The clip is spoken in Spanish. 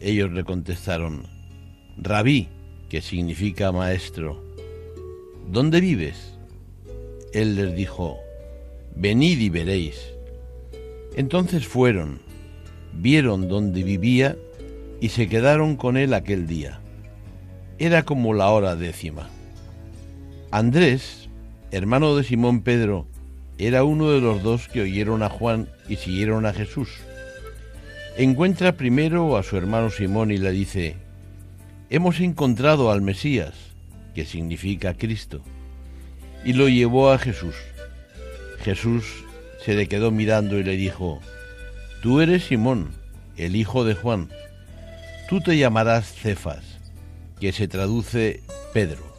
Ellos le contestaron, Rabí, que significa maestro, ¿dónde vives? Él les dijo, Venid y veréis. Entonces fueron, vieron dónde vivía y se quedaron con él aquel día. Era como la hora décima. Andrés, hermano de Simón Pedro, era uno de los dos que oyeron a Juan y siguieron a Jesús encuentra primero a su hermano Simón y le dice, hemos encontrado al Mesías, que significa Cristo, y lo llevó a Jesús. Jesús se le quedó mirando y le dijo, tú eres Simón, el hijo de Juan, tú te llamarás Cefas, que se traduce Pedro.